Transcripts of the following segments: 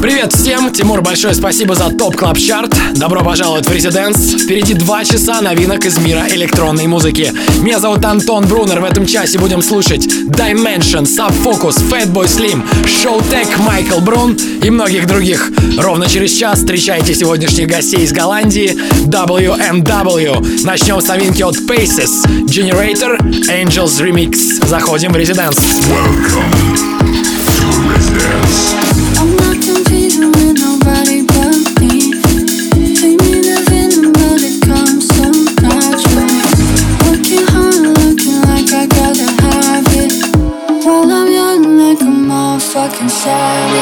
Привет всем! Тимур, большое спасибо за ТОП Клаб Чарт. Добро пожаловать в Резиденс. Впереди два часа новинок из мира электронной музыки. Меня зовут Антон Брунер. В этом часе будем слушать Dimension, Subfocus, Fatboy Slim, Showtech, Майкл Брун и многих других. Ровно через час встречайте сегодняшних гостей из Голландии WMW. Начнем с новинки от Paces, Generator, Angels Remix. Заходим в Резиденс. Welcome to Residence. Motherfucking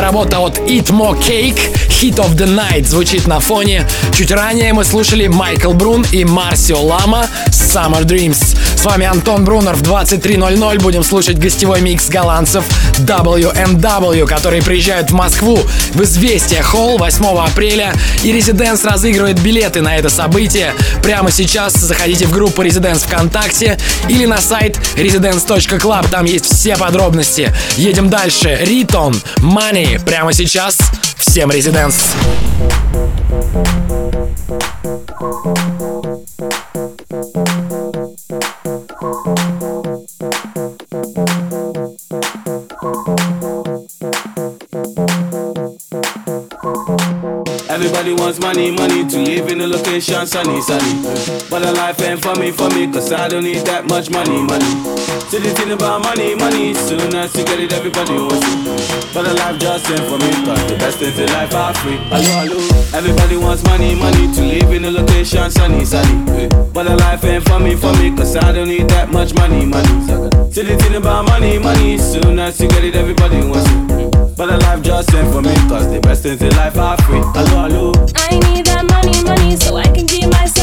работа от Eat More Cake, Hit of the Night звучит на фоне. Чуть ранее мы слушали Майкл Брун и Марсио Лама Summer Dreams. С вами Антон Брунер. В 23.00 будем слушать гостевой микс голландцев WNW, которые приезжают в Москву в Известия Холл 8 апреля. И Residents разыгрывает билеты на это событие. Прямо сейчас заходите в группу Residents ВКонтакте или на сайт residence.club. Там есть все подробности. Едем дальше. Ритон, Money. Прямо сейчас. Всем резиденс! Everybody wants money, money to live in a location sunny, sunny. But a life ain't for me, for me, cause I don't need that much money, money. So the thing about money, money, soon as you get it, everybody wants it. But the life just ain't for me Cause the best things in life are free. Hello, hello Everybody wants money, money To live in a location sunny, sunny. But the life ain't for me, for me Cause I don't need that much money, money. See the thing about money, money. Soon as you get it, everybody wants it. But the life just ain't for me Cause the best things in life are free. Hello, hello I need that money, money So I can keep myself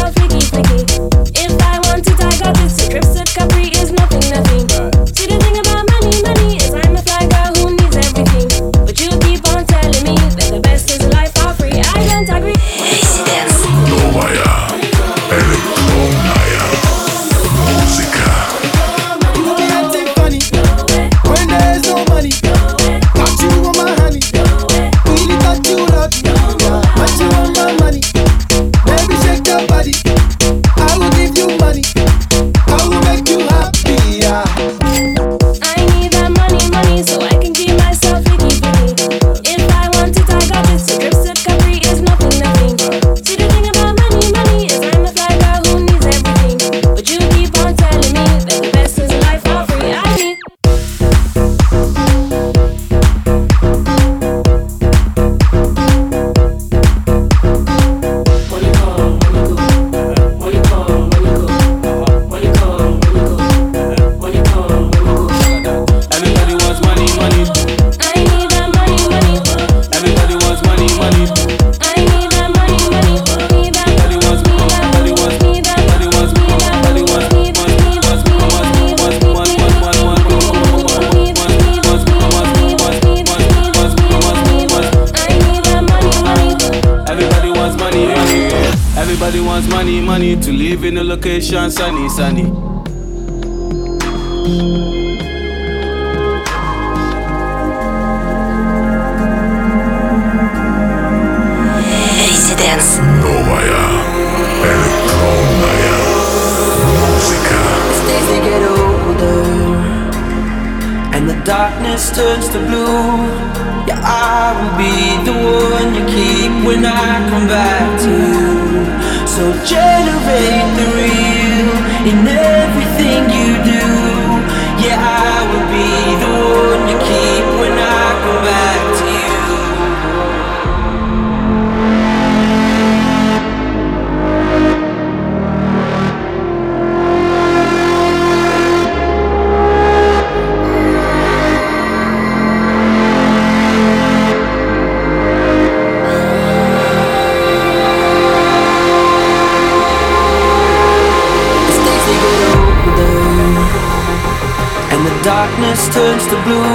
do. Yeah, I will be the one you keep when I come back to you. So generate the. the blue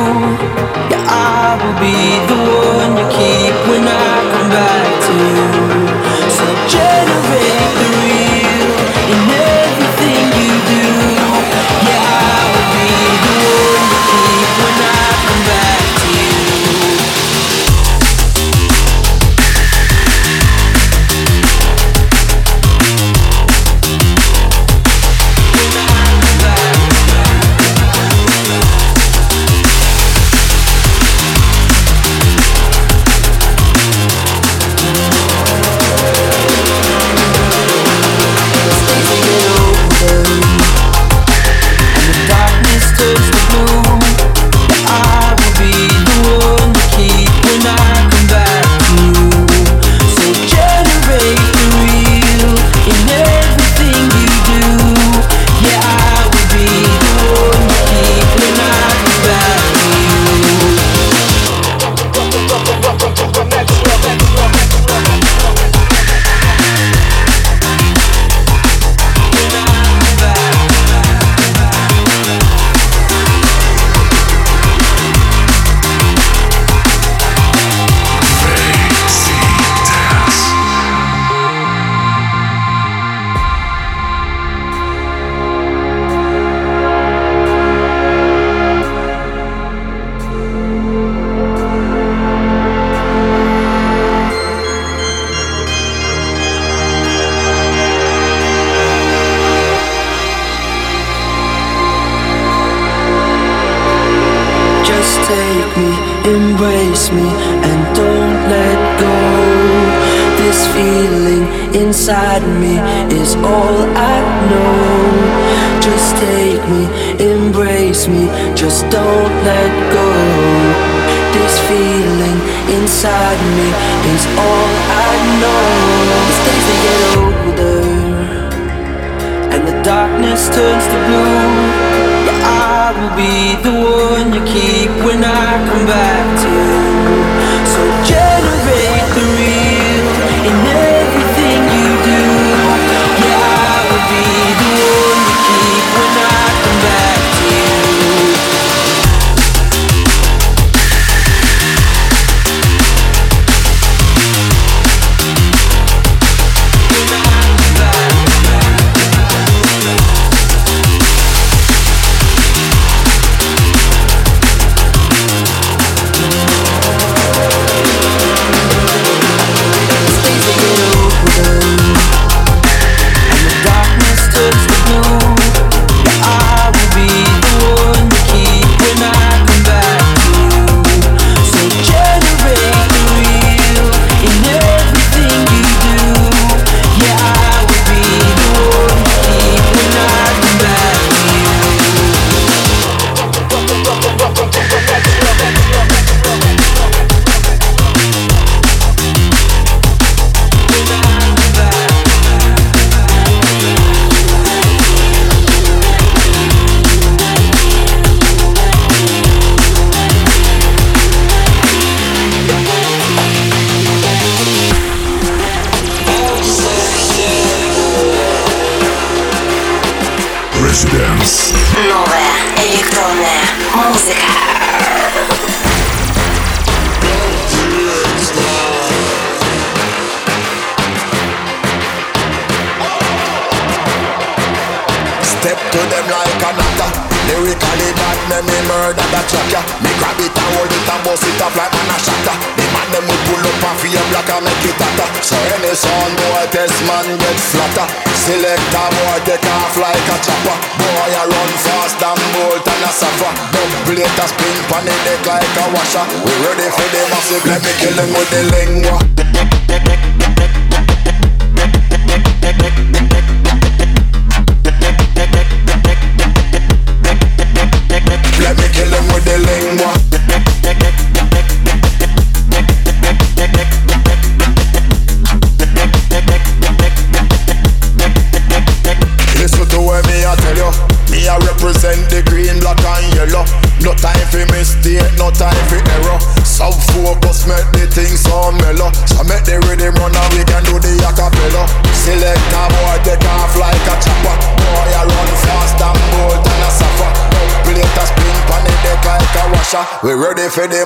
To them like a knocker Lyrically bad, me me murder the tracker. Me grab it and hold it and bust it up like man a shatter The man them will pull up and feel black and make it hotter. So any sound boy test man get flatter. Select a boy take off like a chopper. Boy I run fast than bolt and a suffer Double it a spin pan the deck like a washer. We ready for the massive, let me kill them with the lingua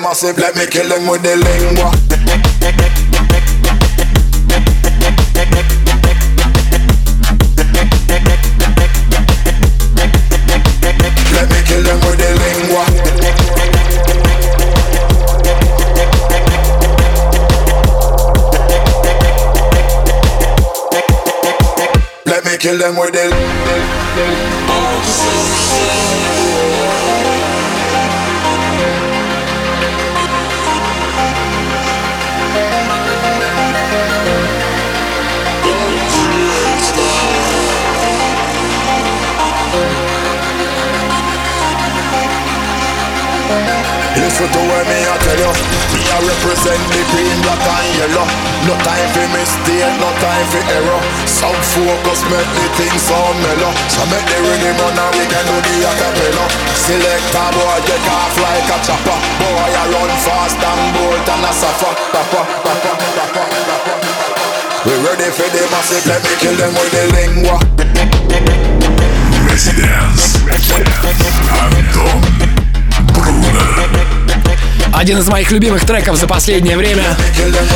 massive, let me kill them with the lingua listen to what me I tell you. Me I represent the green, black and yellow. No time for mistake, no time for error. Some focus make the things sound mellow. So make the rhythm on and we can do the acapella. Select a boy, get off like a chopper. Boy I run fast and bolt and I suffer. Papa, papa, papa, papa. We ready for the massive, let me kill them with the lingua. Residence Anton Brunner Один из моих любимых треков за последнее время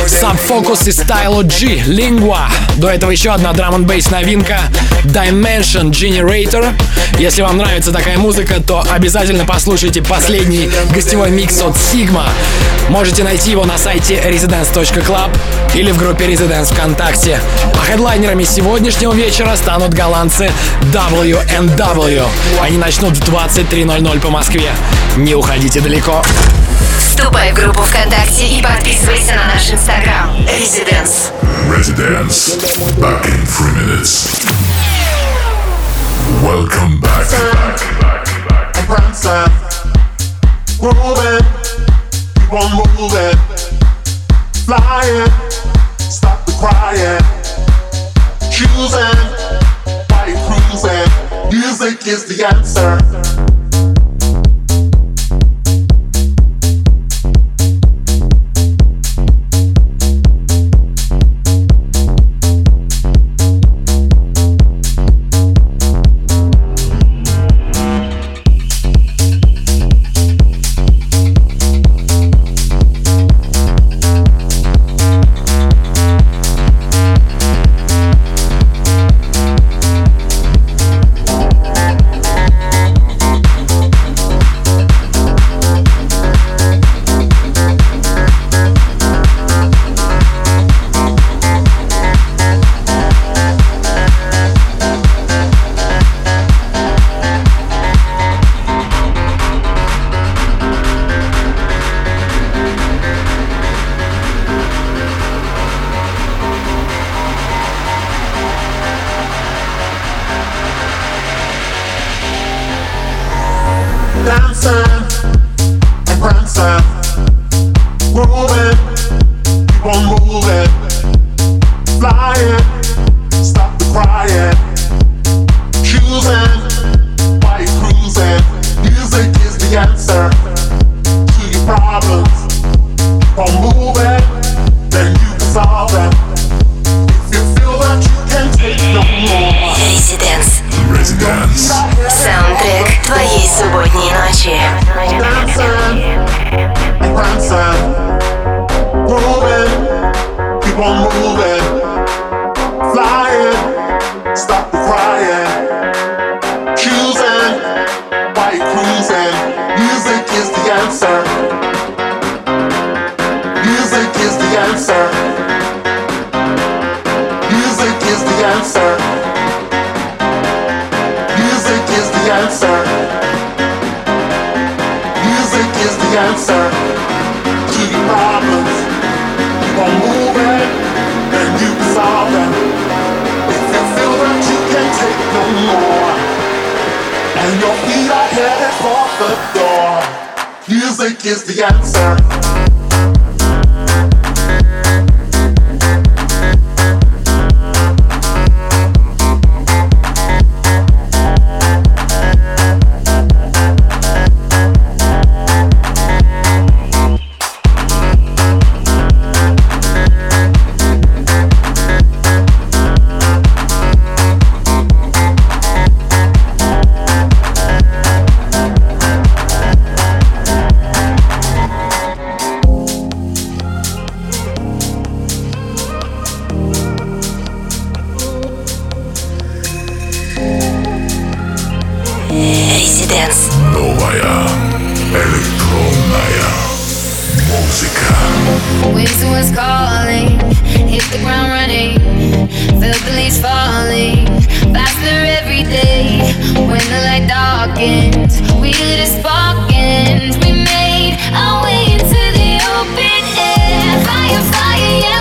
Sub Focus и Stylo G Lingua До этого еще одна драм н бейс новинка Dimension Generator Если вам нравится такая музыка, то обязательно послушайте последний гостевой микс от Sigma Можете найти его на сайте residence.club или в группе Residence ВКонтакте. А хедлайнерами сегодняшнего вечера станут голландцы WNW. Они начнут в 23.00 по Москве. Не уходите далеко. Вступай в группу ВКонтакте и подписывайся на наш инстаграм. Residence. Residence. Back in three minutes. Welcome back. Moving, keep on moving, flying, stop the crying, choosing, why you cruising? Music is the answer. Residence. Новая электронная музыка. Winter was calling, hit the ground running, felt the leaves falling, faster every day. When the light darkens, we lit a spark and we made our way into the open air. Fire, fire, yeah.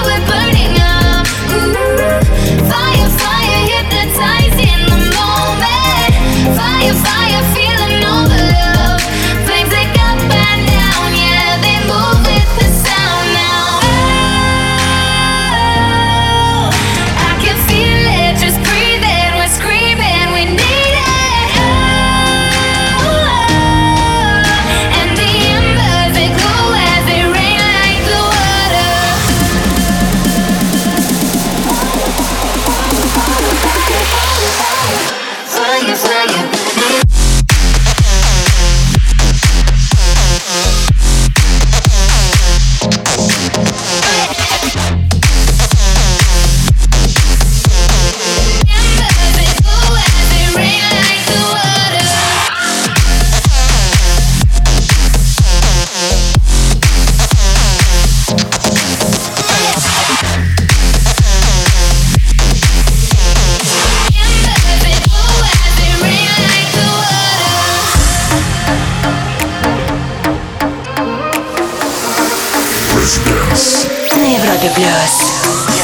up blues.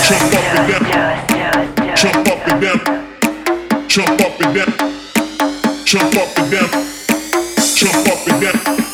Jump up and down. Jump up and down. Jump up and down. Jump up and down. Jump up and down.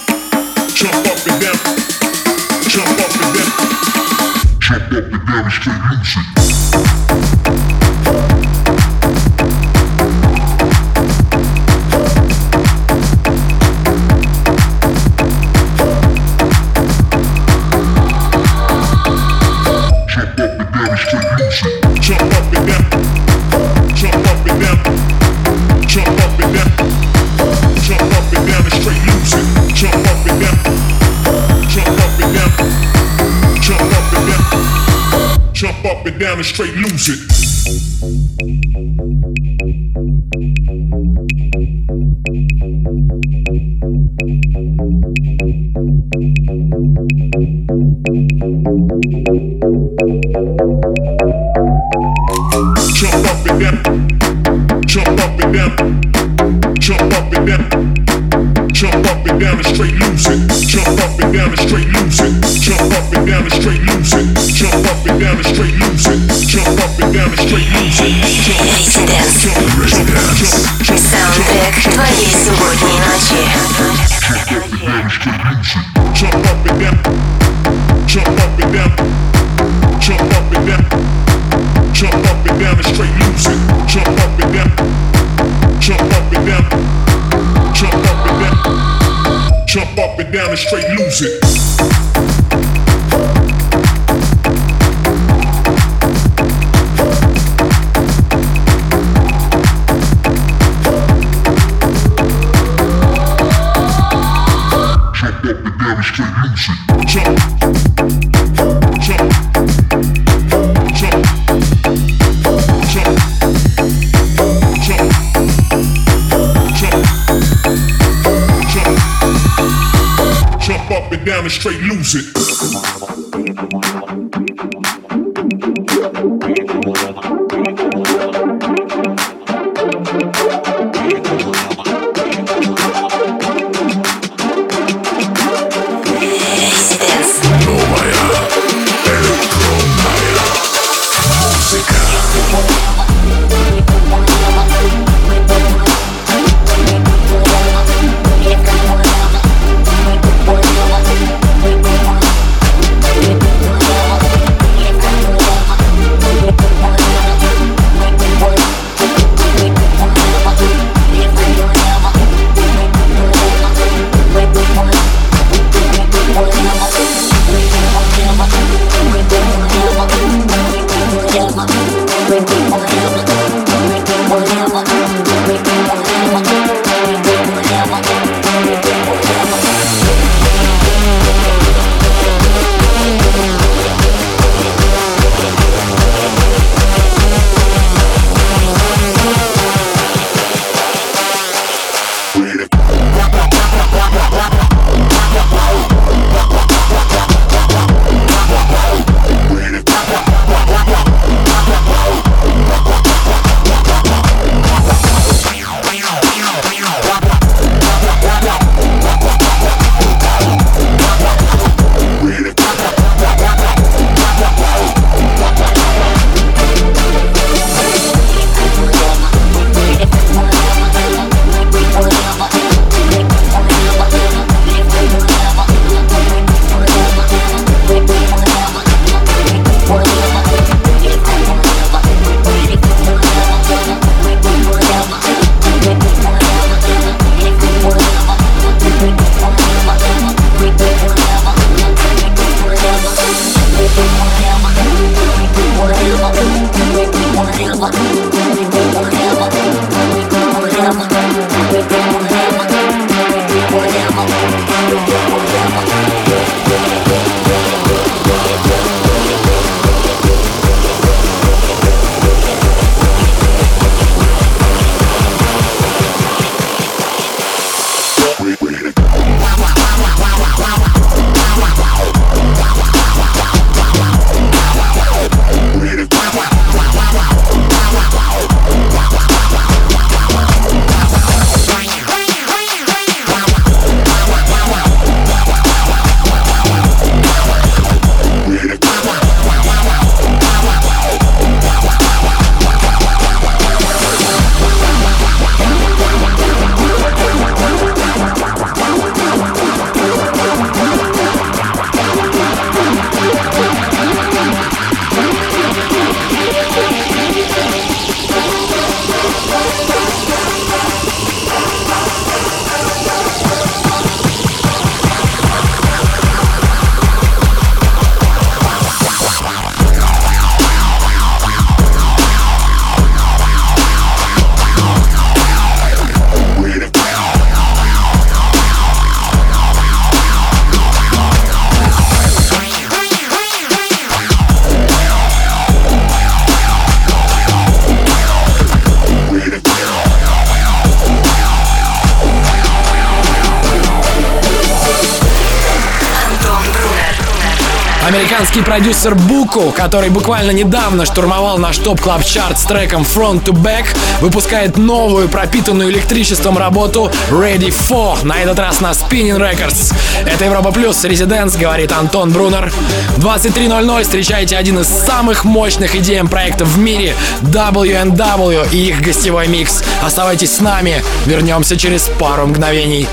Продюсер Буку, который буквально недавно штурмовал наш топ клаб чарт с треком Front to Back, выпускает новую пропитанную электричеством работу Ready For, на этот раз на Spinning Records. Это Европа Плюс, Residents, говорит Антон Брунер. В 23.00 встречайте один из самых мощных идеям проектов в мире WNW и их гостевой микс. Оставайтесь с нами, вернемся через пару мгновений.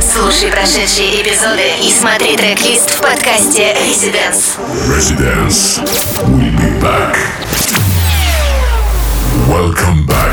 Слушай прошедшие эпизоды и смотри трек-лист в подкасте Residence. Residence. We'll be back. Welcome back.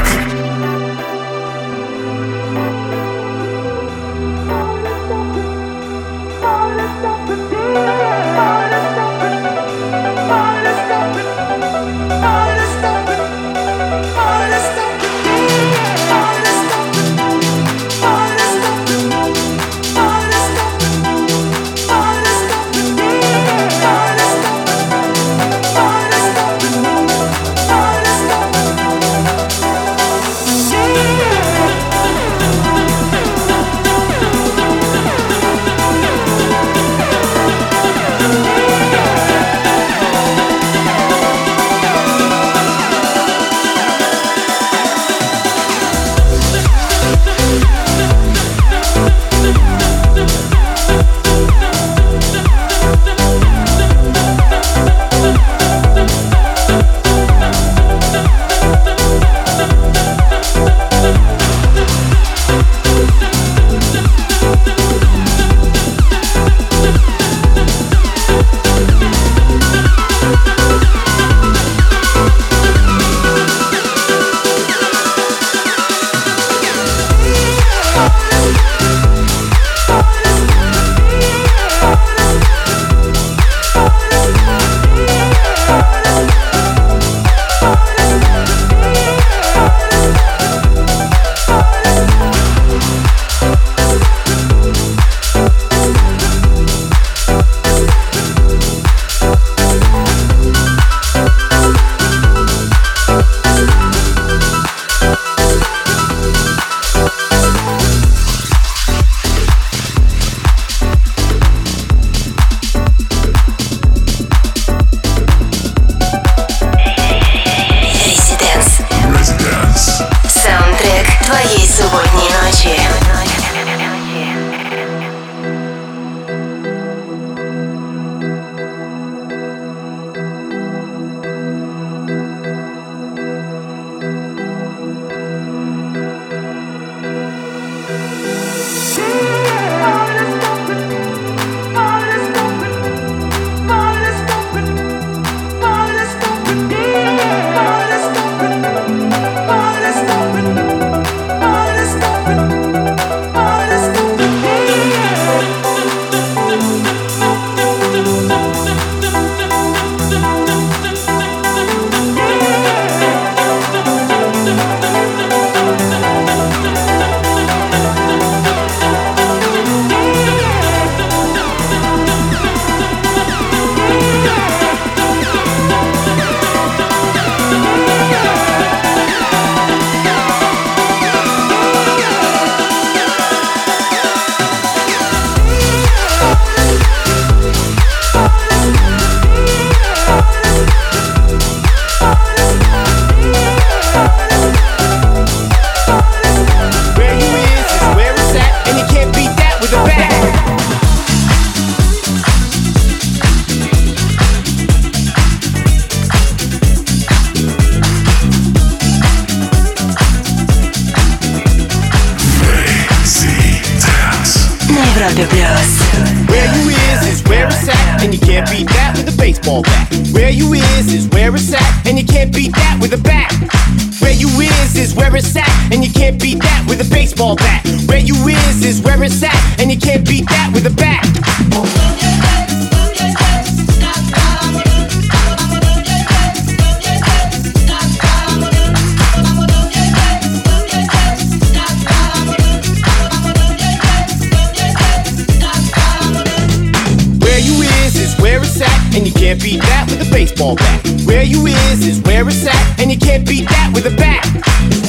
And you can't beat that with a bat.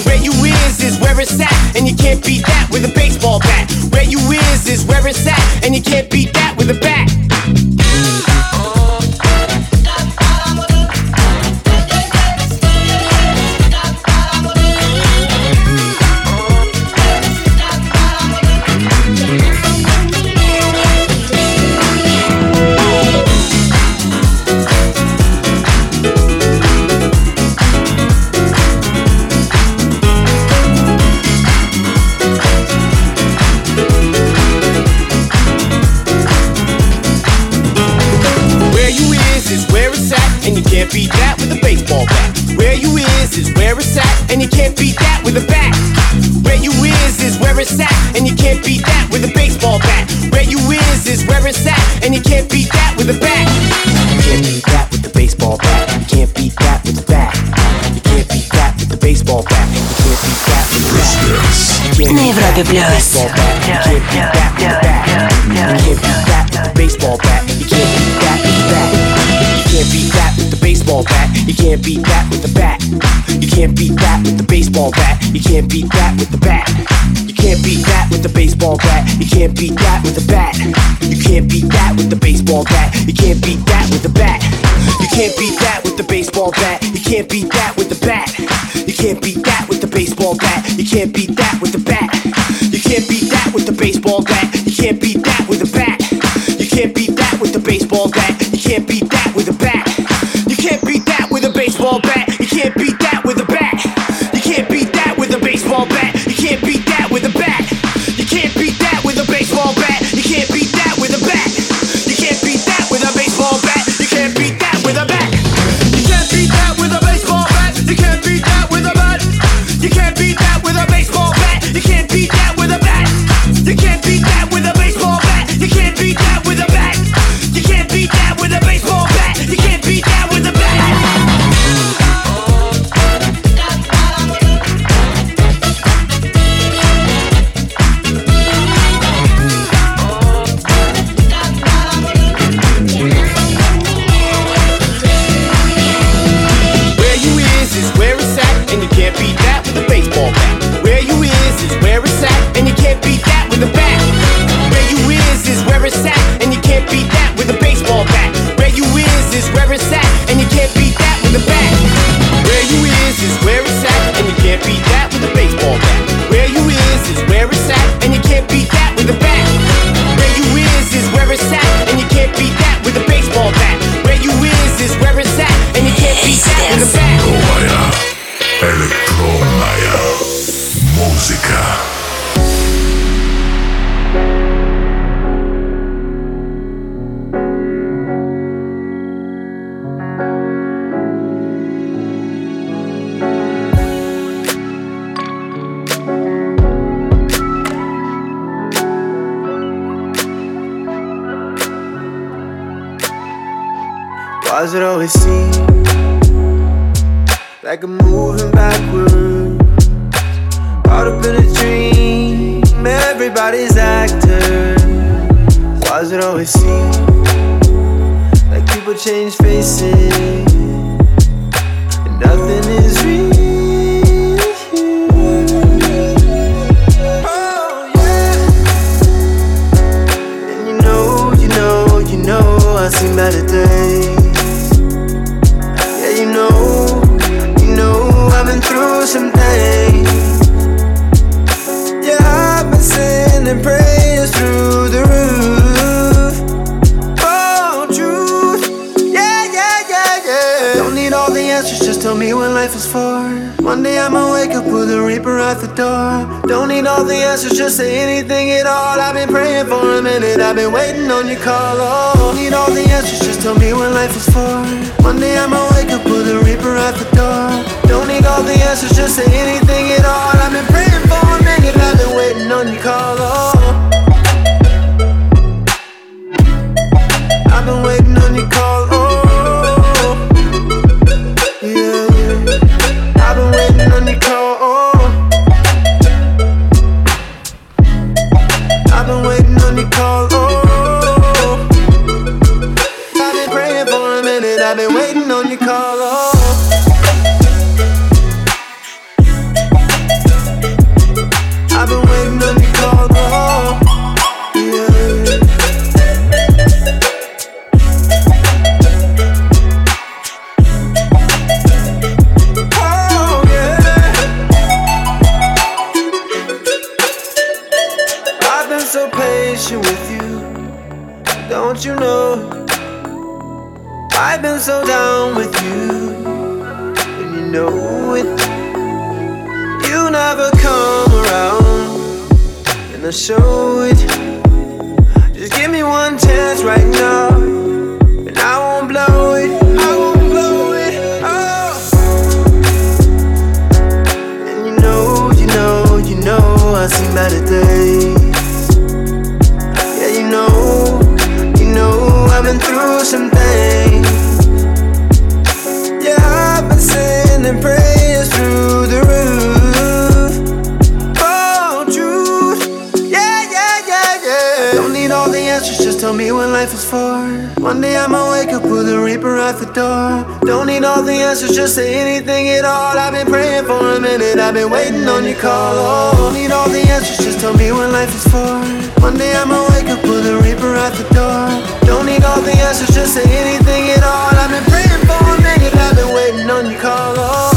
Where you is is where it's at, and you can't beat that with a baseball bat. Where you is is where it's at, and you can't beat that with a bat. it's at, and you can't beat that with a bat. You can't beat that with the baseball bat. You can't beat that with the bat. You can't beat that with the baseball bat. You can't beat that with the bat. Baseball bat, you can't beat that with the bat. You can't beat that with the baseball bat. You can't beat that with the bat. You can't beat that with the baseball bat. You can't beat that with the bat can't beat that with the baseball bat. You can't beat that with the bat. You can't beat that with the baseball bat. You can't beat that with the bat. You can't beat that with the baseball bat. You can't beat that with the bat. You can't beat that with the baseball bat. You can't beat that with the bat. You can't beat that with the baseball bat. You can't beat that with the bat. You can't beat that with the baseball it always seems All the answers, just say anything at all. I've been praying for a minute, I've been waiting on your call. Oh, need all the answers, just tell me what life is for. One day I'ma wake up with a reaper at the door. Don't need all the answers, just say anything at all. I've been praying for a minute, I've been waiting on your call. Oh.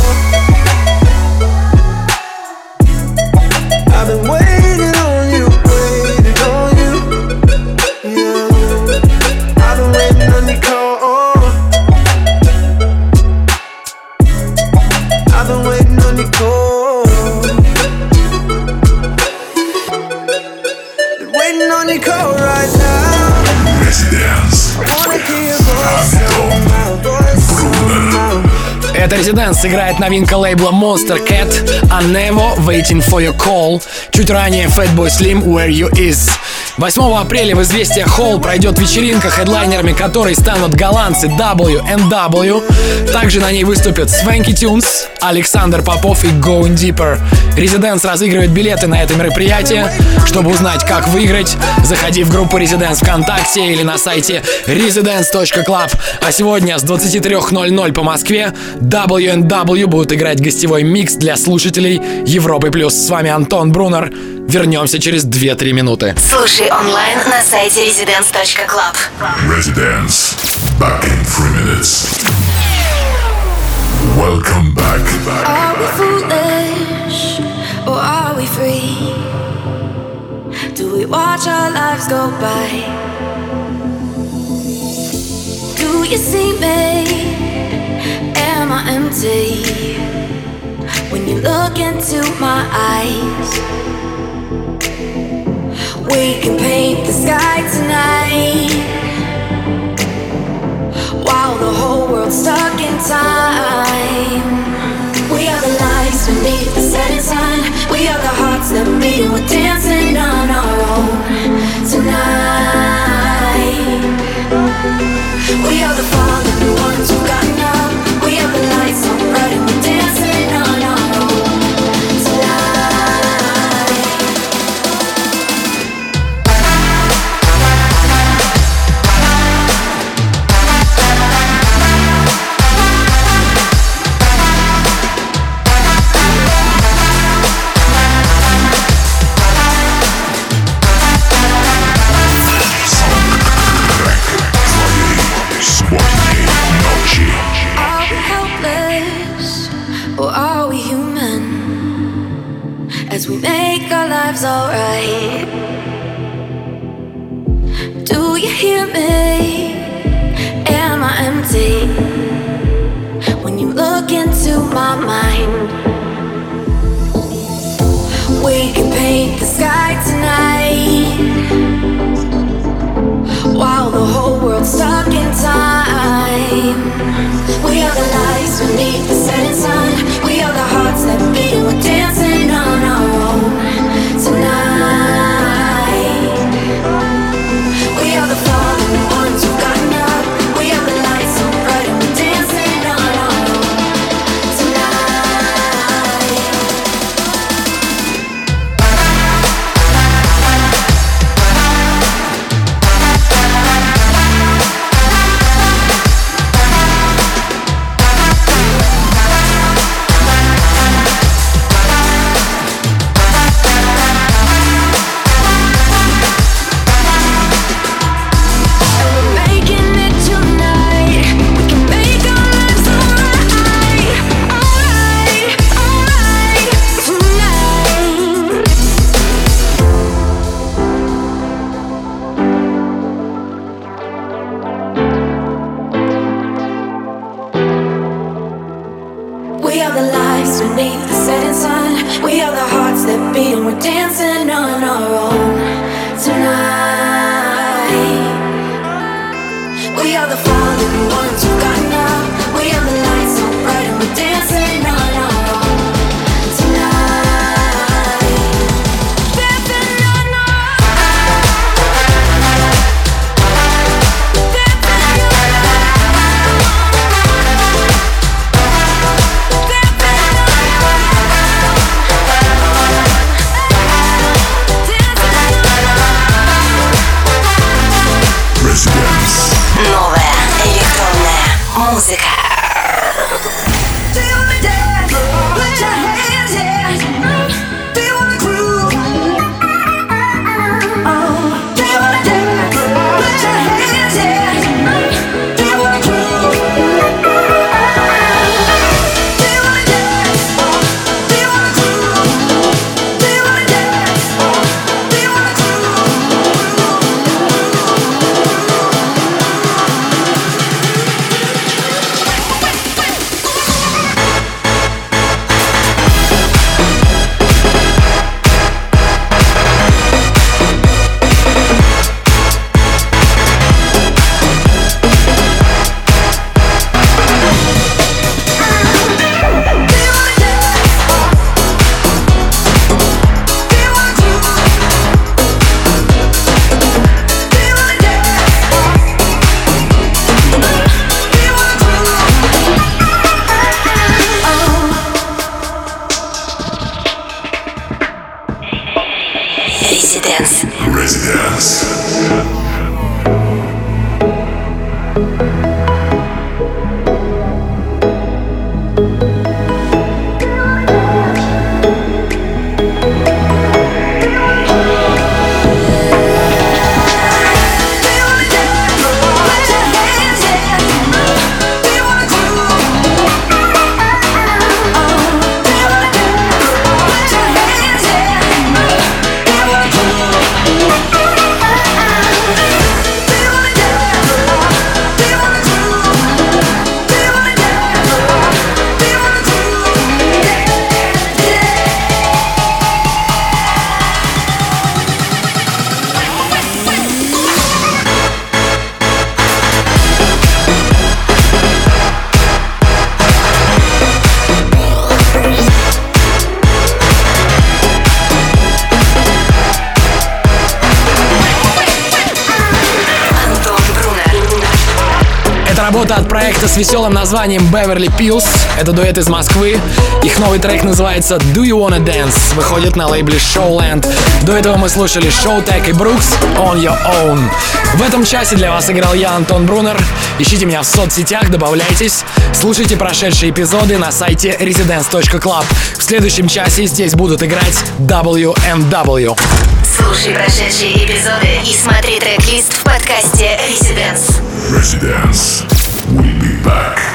Residence играет новинка лейбла Monstercat «Anemo Waiting for Your Call». Чуть ранее Fatboy Slim «Where You Is». 8 апреля в известия Холл пройдет вечеринка, хедлайнерами которой станут голландцы W&W. Также на ней выступят Swanky Tunes, Александр Попов и Going Deeper. Residents разыгрывает билеты на это мероприятие. Чтобы узнать, как выиграть, заходи в группу Residents ВКонтакте или на сайте residents.club. А сегодня с 23.00 по Москве W&W будут играть гостевой микс для слушателей Европы+. плюс. С вами Антон Брунер. Вернемся через 2-3 минуты. Слушай онлайн на сайте residence.club. Residence. Back in three minutes. Welcome back. Are we foolish or are we free? Do we watch our lives go by? Do you see me? Am I empty? When you look into my eyes, we can paint the sky tonight while the whole world's stuck in time. We are the lights beneath the setting sun. We are the hearts that beat and we're dancing веселым названием Beverly Pills. Это дуэт из Москвы. Их новый трек называется Do You Wanna Dance. Выходит на лейбле Showland. До этого мы слушали Showtek и Brooks On Your Own. В этом часе для вас играл я, Антон Брунер. Ищите меня в соцсетях, добавляйтесь. Слушайте прошедшие эпизоды на сайте residence.club. В следующем часе здесь будут играть WMW. Слушай прошедшие эпизоды и смотри трек-лист в подкасте Residence. Residence. We'll be back.